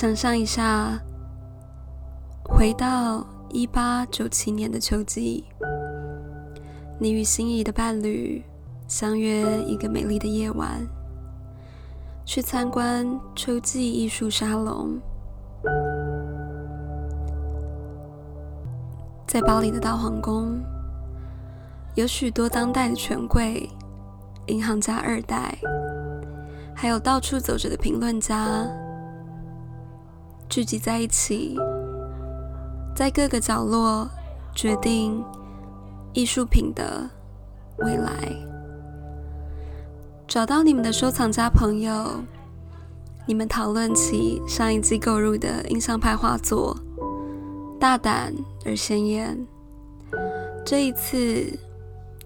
想象一下，回到一八九七年的秋季，你与心仪的伴侣相约一个美丽的夜晚，去参观秋季艺术沙龙。在巴黎的大皇宫，有许多当代的权贵、银行家二代，还有到处走着的评论家。聚集在一起，在各个角落决定艺术品的未来。找到你们的收藏家朋友，你们讨论起上一季购入的印象派画作，大胆而鲜艳。这一次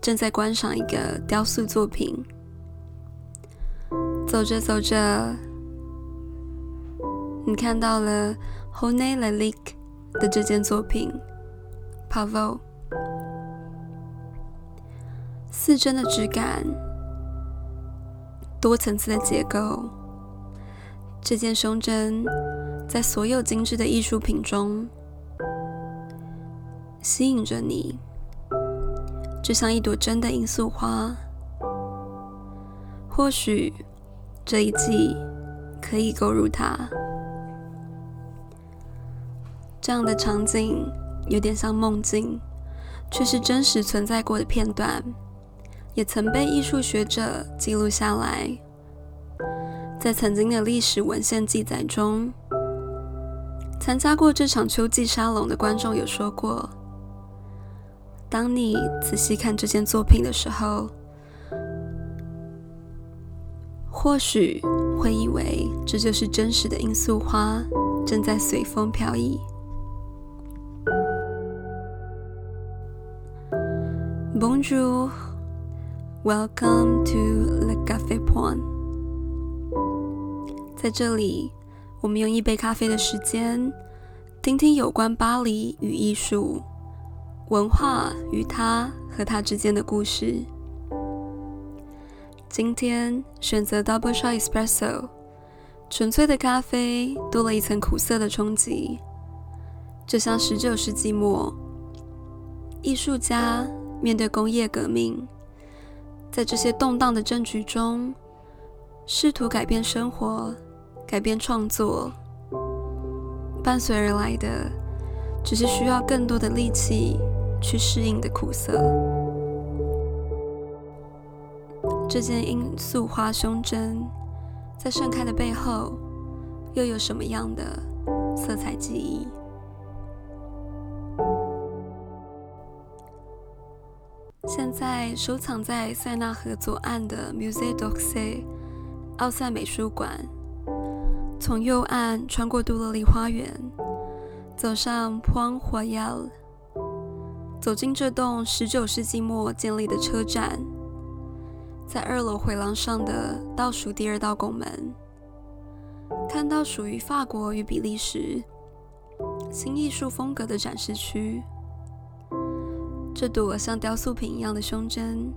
正在观赏一个雕塑作品，走着走着。你看到了 Hone Lalik 的这件作品，Pavo，四针的质感，多层次的结构，这件胸针在所有精致的艺术品中吸引着你，就像一朵真的罂粟花。或许这一季可以购入它。这样的场景有点像梦境，却是真实存在过的片段，也曾被艺术学者记录下来。在曾经的历史文献记载中，参加过这场秋季沙龙的观众有说过：当你仔细看这件作品的时候，或许会以为这就是真实的罂粟花正在随风飘逸。Bonjour, welcome to Le Café Point。在这里，我们用一杯咖啡的时间，听听有关巴黎与艺术、文化与它和它之间的故事。今天选择 Double Shot Espresso，纯粹的咖啡多了一层苦涩的冲击，就像十九世纪末艺术家。面对工业革命，在这些动荡的政局中，试图改变生活、改变创作，伴随而来的，只是需要更多的力气去适应的苦涩。这件罂粟花胸针，在盛开的背后，又有什么样的色彩记忆？现在收藏在塞纳河左岸的 Musée d'Orsay 奥赛美术馆。从右岸穿过杜乐丽花园，走上 Pont Royal，走进这栋19世纪末建立的车站。在二楼回廊上的倒数第二道拱门，看到属于法国与比利时新艺术风格的展示区。这朵像雕塑品一样的胸针，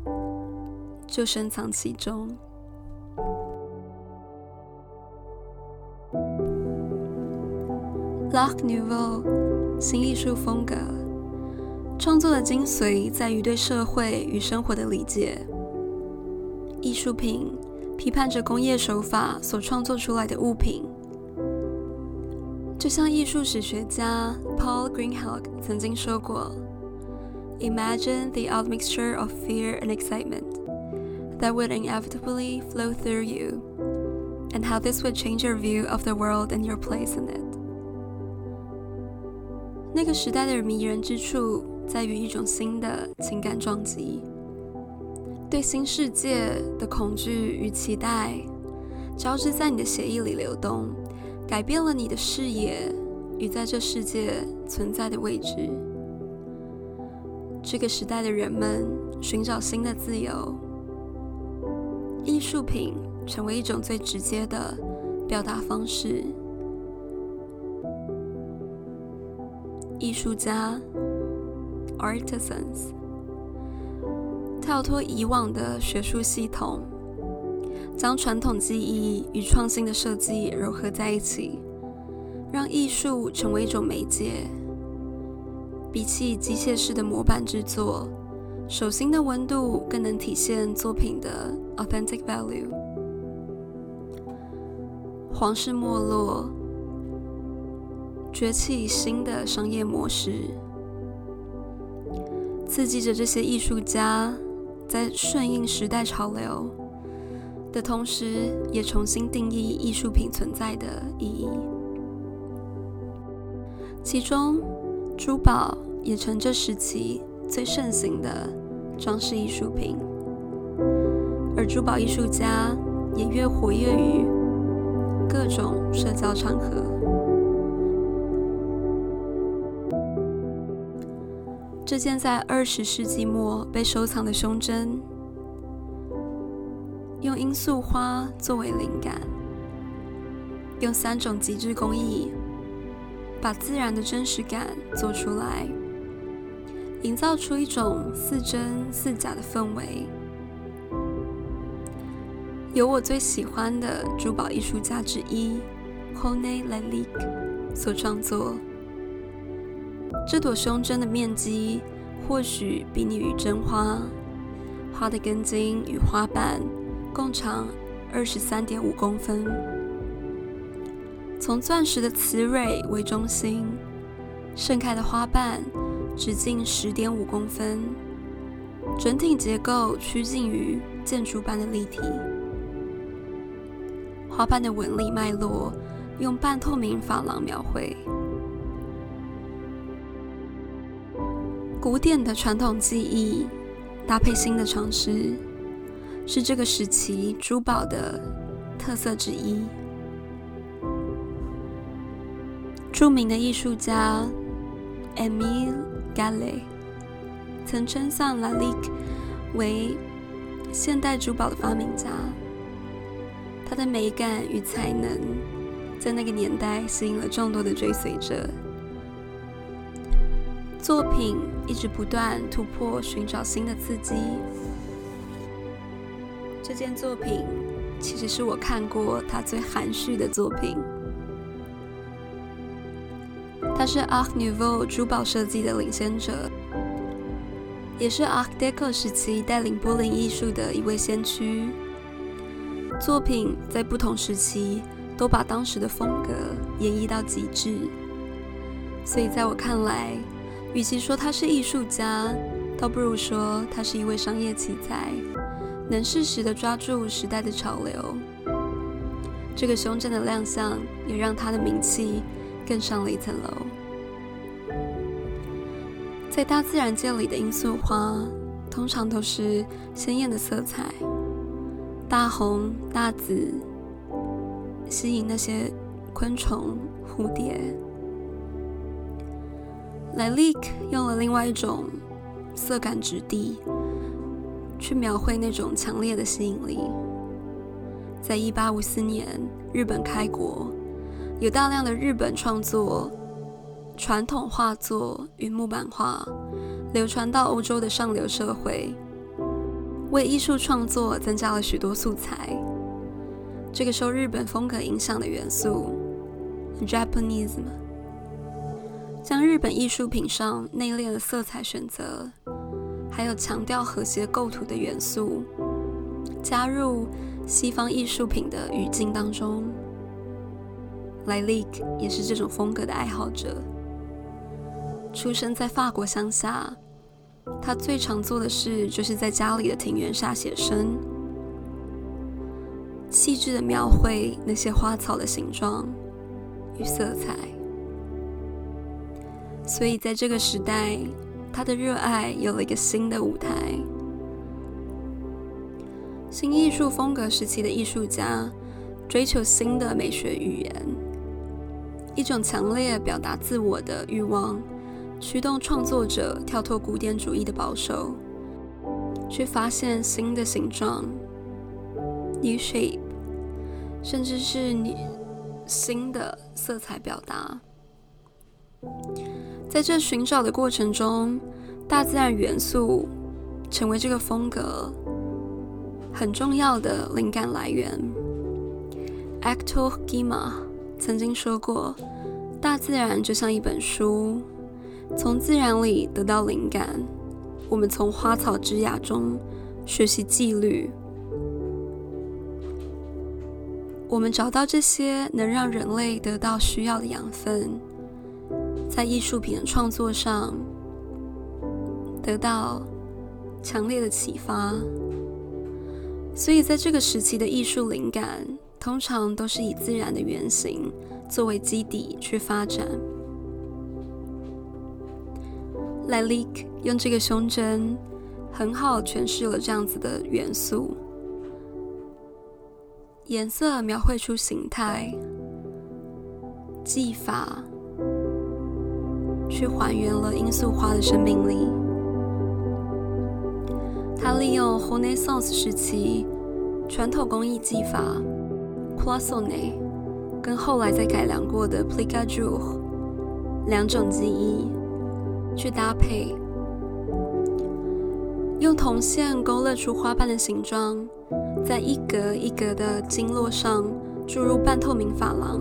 就深藏其中。L'Art Nouveau 新艺术风格创作的精髓在于对社会与生活的理解。艺术品批判着工业手法所创作出来的物品，就像艺术史学家 Paul Greenhalgh 曾经说过。Imagine the admixture of fear and excitement that would inevitably flow through you, and how this would change your view of the world and your place in it. 那个时代的迷人之处在于一种新的情感撞击，对新世界的恐惧与期待交织在你的血液里流动，改变了你的视野与在这世界存在的位置。 这个时代的人们寻找新的自由，艺术品成为一种最直接的表达方式。艺术家 （artisans） 跳脱以往的学术系统，将传统技艺与创新的设计糅合在一起，让艺术成为一种媒介。比起机械式的模板制作，手心的温度更能体现作品的 authentic value。皇室没落，崛起新的商业模式，刺激着这些艺术家在顺应时代潮流的同时，也重新定义艺术品存在的意义。其中，珠宝也成这时期最盛行的装饰艺术品，而珠宝艺术家也越活跃于。各种社交场合，这件在二十世纪末被收藏的胸针，用罂粟花作为灵感，用三种极致工艺，把自然的真实感做出来，营造出一种似真似假的氛围。由我最喜欢的珠宝艺术家之一 h o n e Lalique 所创作。这朵胸针的面积或许比拟于真花，花的根茎与花瓣共长二十三点五公分。从钻石的雌蕊为中心，盛开的花瓣直径十点五公分，整体结构趋近于建筑般的立体。花瓣的纹理脉络，用半透明珐琅描绘。古典的传统技艺搭配新的尝试，是这个时期珠宝的特色之一。著名的艺术家 Emile Gallé 曾称赞 Lalique 为现代珠宝的发明家。他的美感与才能，在那个年代吸引了众多的追随者。作品一直不断突破，寻找新的刺激。这件作品其实是我看过他最含蓄的作品。是 Art Nouveau 珠宝设计的领先者，也是 Art Deco 时期带领柏林艺术的一位先驱。作品在不同时期都把当时的风格演绎到极致，所以在我看来，与其说他是艺术家，倒不如说他是一位商业奇才，能适时的抓住时代的潮流。这个胸针的亮相也让他的名气更上了一层楼。在大自然界里的罂粟花，通常都是鲜艳的色彩。大红大紫，吸引那些昆虫、蝴蝶。莱利克用了另外一种色感质地，去描绘那种强烈的吸引力。在一八五四年，日本开国，有大量的日本创作传统画作与木板画流传到欧洲的上流社会。为艺术创作增加了许多素材。这个受日本风格影响的元素，Japanism，将日本艺术品上内敛的色彩选择，还有强调和谐构图的元素，加入西方艺术品的语境当中。莱利克也是这种风格的爱好者，出生在法国乡下。他最常做的事，就是在家里的庭园下写生，细致的描绘那些花草的形状与色彩。所以，在这个时代，他的热爱有了一个新的舞台。新艺术风格时期的艺术家追求新的美学语言，一种强烈表达自我的欲望。驱动创作者跳脱古典主义的保守，去发现新的形状 （new shape），甚至是你新的色彩表达。在这寻找的过程中，大自然元素成为这个风格很重要的灵感来源。Actor Gima 曾经说过大自然就像一本书，从自然里得到灵感。我们从花草枝桠中学习纪律。我们找到这些能让人类得到需要的养分，在艺术品的创作上得到强烈的启发。所以，在这个时期的艺术灵感，通常都是以自然的原型作为基底去发展。莱利克用这个胸针很好诠释了这样子的元素。颜色描绘出形态，技法去还原了罂粟花的生命力。他利用 Renaissance 时期传统工艺技法 Cloisonné，跟后来再改良过的 Plicajour 两种技艺去搭配，用铜线勾勒出花瓣的形状。在一格一格的经络上注入半透明珐琅，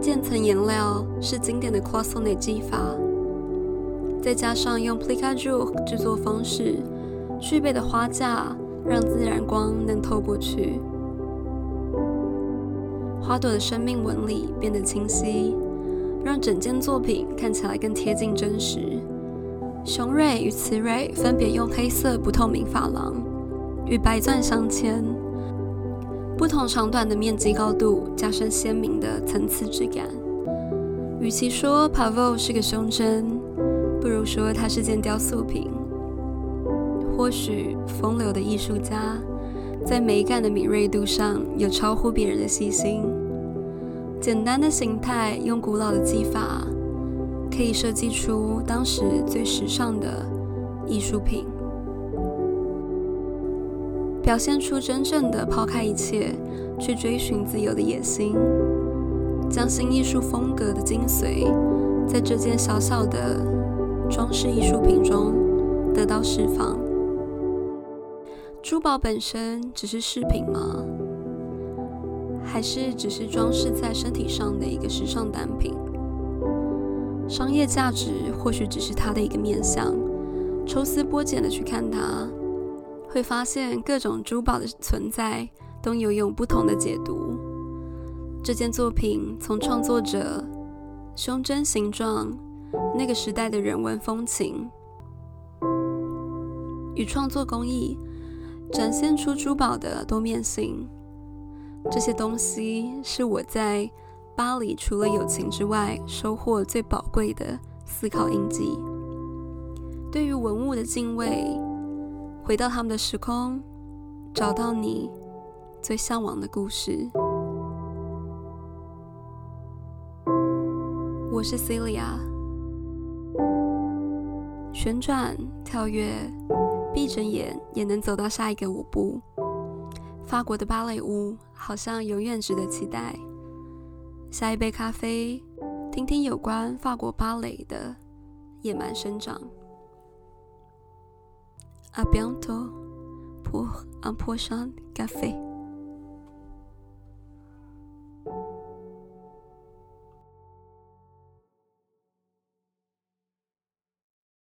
渐层颜料是经典的 Cloisonné 技法，再加上用 Plicajour 制作方式，具备的花架让自然光能透过去，花朵的生命纹理变得清晰，让整件作品看起来更贴近真实。雄蕊与雌蕊分别用黑色不透明珐琅。与白钻镶嵌，不同长短的面积高度，加深鲜明的层次质感。与其说 Pavo 是个胸针，不如说它是件雕塑品。或许风流的艺术家，在美感的敏锐度上有超乎别人的细心。简单的形态，用古老的技法，可以设计出当时最时尚的艺术品。表现出真正的抛开一切去追寻自由的野心，将新艺术风格的精髓在这件小小的装饰艺术品中得到释放。珠宝本身只是饰品吗？还是只是装饰在身体上的一个时尚单品？商业价值或许只是它的一个面相。抽丝剥茧的去看它。会发现各种珠宝的存在都有用不同的解读。这件作品从创作者胸针形状、那个时代的人文风情与创作工艺，展现出珠宝的多面性。这些东西是我在巴黎除了友情之外收获最宝贵的思考印记。对于文物的敬畏。回到他们的时空，找到你最向往的故事。我是 Celia，旋转、跳跃、闭着眼也能走到下一个舞步。法国的芭蕾舞好像永远值得期待。下一杯咖啡，听听有关法国芭蕾的野蛮生长。A bientôt pour un prochain café.